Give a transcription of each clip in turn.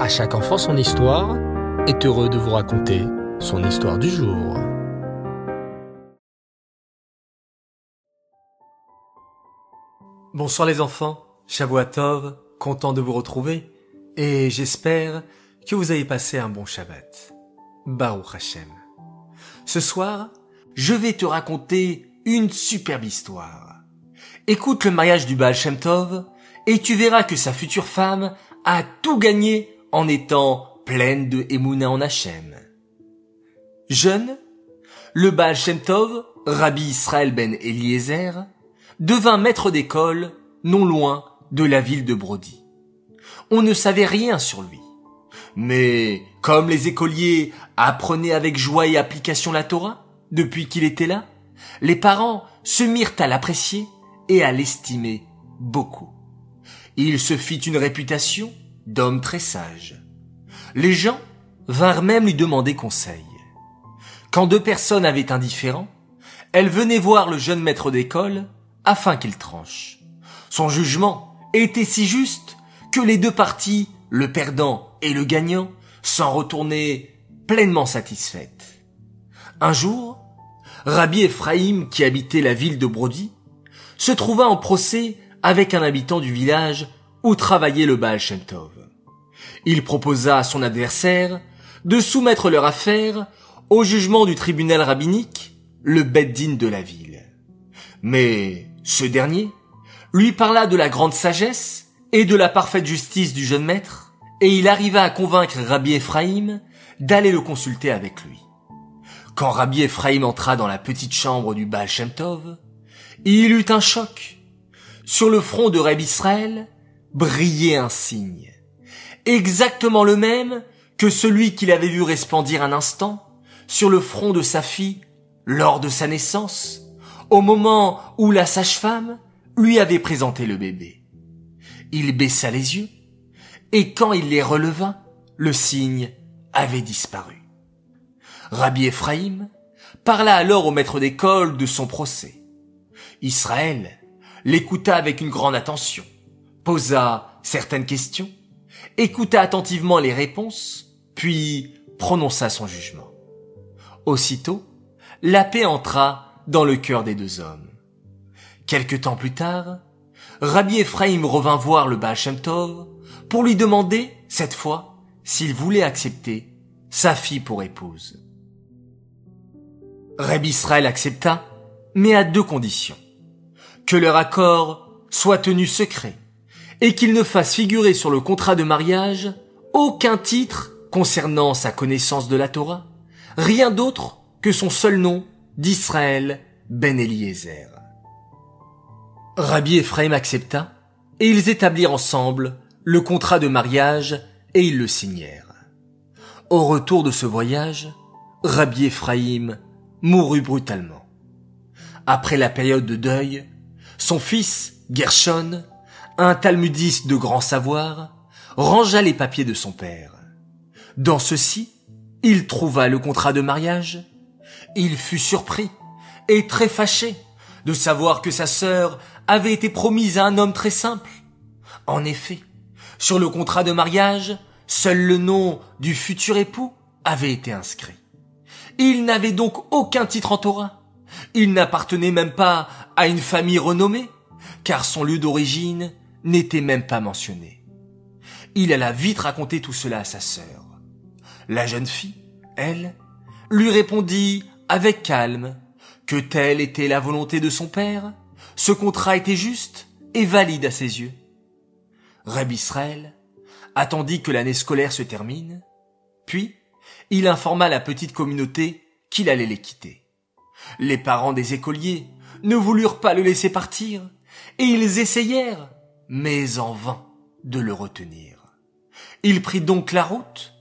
À chaque enfant son histoire est heureux de vous raconter son histoire du jour. Bonsoir les enfants, Shavuatov, content de vous retrouver et j'espère que vous avez passé un bon Shabbat. Baruch Hashem. Ce soir, je vais te raconter une superbe histoire. Écoute le mariage du Baal Shem Tov et tu verras que sa future femme a tout gagné en étant pleine de Emouna en Hachem. Jeune, le Baal Shem Tov, Rabbi Israël ben Eliezer, devint maître d'école non loin de la ville de Brody. On ne savait rien sur lui. Mais comme les écoliers apprenaient avec joie et application la Torah depuis qu'il était là, les parents se mirent à l'apprécier et à l'estimer beaucoup. Il se fit une réputation d'homme très sage. Les gens vinrent même lui demander conseil. Quand deux personnes avaient un différend, elles venaient voir le jeune maître d'école afin qu'il tranche. Son jugement était si juste que les deux parties, le perdant et le gagnant, s'en retournaient pleinement satisfaites. Un jour, Rabbi Ephraim, qui habitait la ville de Brody, se trouva en procès avec un habitant du village où travaillait le Baal Shem Tov. Il proposa à son adversaire de soumettre leur affaire au jugement du tribunal rabbinique, le Beddin de la ville. Mais ce dernier lui parla de la grande sagesse et de la parfaite justice du jeune maître, et il arriva à convaincre Rabbi Ephraim d'aller le consulter avec lui. Quand Rabbi Ephraim entra dans la petite chambre du Baal Shem Tov, il eut un choc. Sur le front de Rabbi Israël brillait un signe, exactement le même que celui qu'il avait vu resplendir un instant sur le front de sa fille lors de sa naissance, au moment où la sage-femme lui avait présenté le bébé. Il baissa les yeux, et quand il les releva, le signe avait disparu. Rabbi Ephraim parla alors au maître d'école de son procès. Israël l'écouta avec une grande attention, posa certaines questions, écouta attentivement les réponses, puis prononça son jugement. Aussitôt, la paix entra dans le cœur des deux hommes. Quelque temps plus tard, Rabbi Ephraim revint voir le Baal Tov pour lui demander, cette fois, s'il voulait accepter sa fille pour épouse. Rabbi Israël accepta, mais à deux conditions. Que leur accord soit tenu secret et qu'il ne fasse figurer sur le contrat de mariage aucun titre concernant sa connaissance de la Torah, rien d'autre que son seul nom d'Israël ben Eliezer. Rabbi Ephraim accepta, et ils établirent ensemble le contrat de mariage et ils le signèrent. Au retour de ce voyage, Rabbi Ephraim mourut brutalement. Après la période de deuil, son fils, Gershon, un talmudiste de grand savoir, rangea les papiers de son père. Dans ceux-ci, il trouva le contrat de mariage. Il fut surpris et très fâché de savoir que sa sœur avait été promise à un homme très simple. En effet, sur le contrat de mariage, seul le nom du futur époux avait été inscrit. Il n'avait donc aucun titre en Torah. Il n'appartenait même pas à une famille renommée, car son lieu d'origine n'était même pas mentionné. Il alla vite raconter tout cela à sa sœur. La jeune fille, elle, lui répondit avec calme que telle était la volonté de son père, ce contrat était juste et valide à ses yeux. Reb Israël attendit que l'année scolaire se termine, puis il informa la petite communauté qu'il allait les quitter. Les parents des écoliers ne voulurent pas le laisser partir, et ils essayèrent, mais en vain, de le retenir. Il prit donc la route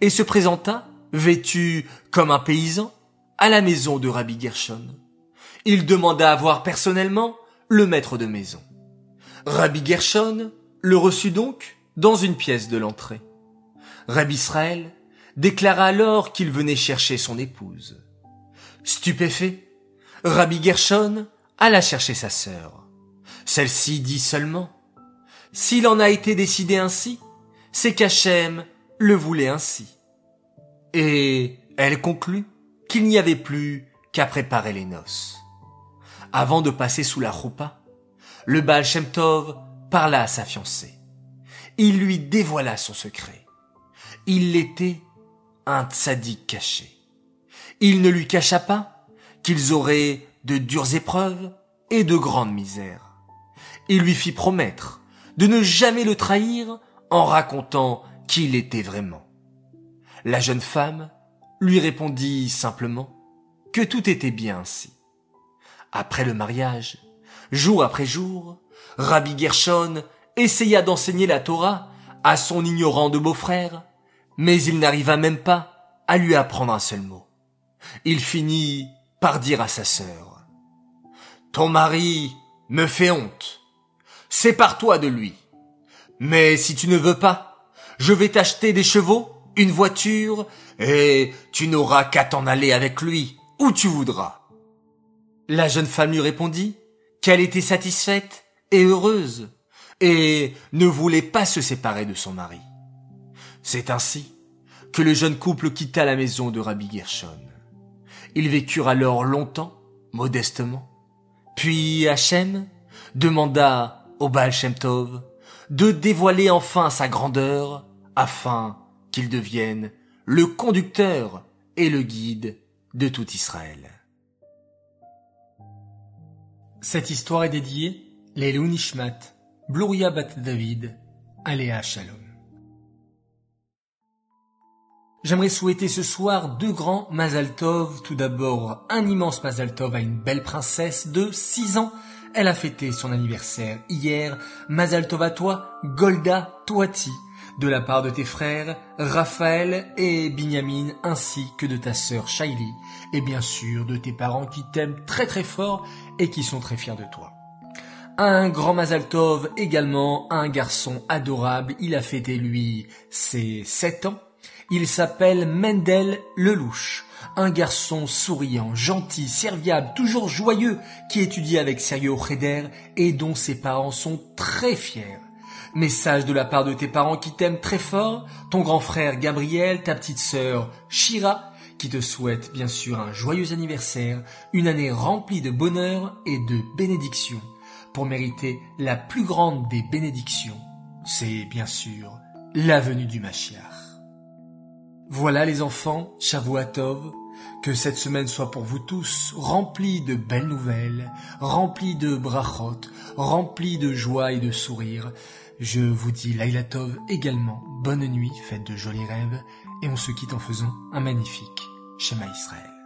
et se présenta, vêtu comme un paysan, à la maison de Rabbi Gershon. Il demanda à voir personnellement le maître de maison. Rabbi Gershon le reçut donc dans une pièce de l'entrée. Rabbi Israël déclara alors qu'il venait chercher son épouse. Stupéfait, Rabbi Gershon alla chercher sa sœur. Celle-ci dit seulement, S'il en a été décidé ainsi, c'est qu'Hachem le voulait ainsi. Et elle conclut qu'il n'y avait plus qu'à préparer les noces. Avant de passer sous la roupa, le Baal parla à sa fiancée. Il lui dévoila son secret. Il était un tzaddik caché. Il ne lui cacha pas qu'ils auraient de dures épreuves et de grandes misères. Il lui fit promettre de ne jamais le trahir en racontant qui il était vraiment. La jeune femme lui répondit simplement que tout était bien ainsi. Après le mariage, jour après jour, Rabbi Gershon essaya d'enseigner la Torah à son ignorant de beau-frère, mais il n'arriva même pas à lui apprendre un seul mot. Il finit par dire à sa sœur, Ton mari me fait honte. Sépare-toi de lui. Mais si tu ne veux pas, je vais t'acheter des chevaux, une voiture, et tu n'auras qu'à t'en aller avec lui, où tu voudras. La jeune femme lui répondit qu'elle était satisfaite et heureuse, et ne voulait pas se séparer de son mari. C'est ainsi que le jeune couple quitta la maison de Rabbi Gershon. Ils vécurent alors longtemps, modestement. Puis Hachem demanda au Baal Shem Tov de dévoiler enfin sa grandeur afin qu'il devienne le conducteur et le guide de tout Israël. Cette histoire est dédiée Lelou Nishmat, Bluria Bat David, Aléa Shalom. J'aimerais souhaiter ce soir deux grands Mazal Tov. Tout d'abord, un immense Mazal Tov à une belle princesse de 6 ans. Elle a fêté son anniversaire hier. Mazal Tov à toi, Golda Toati, de la part de tes frères, Raphaël et Binyamin, ainsi que de ta sœur Shaili, et bien sûr de tes parents qui t'aiment très très fort et qui sont très fiers de toi. Un grand Mazal Tov également, un garçon adorable, il a fêté lui ses 7 ans. Il s'appelle Mendel Lelouch, un garçon souriant, gentil, serviable, toujours joyeux, qui étudie avec sérieux au Cheder et dont ses parents sont très fiers. Message de la part de tes parents qui t'aiment très fort, ton grand frère Gabriel, ta petite sœur Shira, qui te souhaite bien sûr un joyeux anniversaire, une année remplie de bonheur et de bénédictions, pour mériter la plus grande des bénédictions. C'est bien sûr la venue du Mashiach. Voilà les enfants, Shavuatov, que cette semaine soit pour vous tous remplie de belles nouvelles, remplie de brachot, remplie de joie et de sourires. Je vous dis Lailatov également, bonne nuit, faites de jolis rêves, et on se quitte en faisant un magnifique Shema Israël.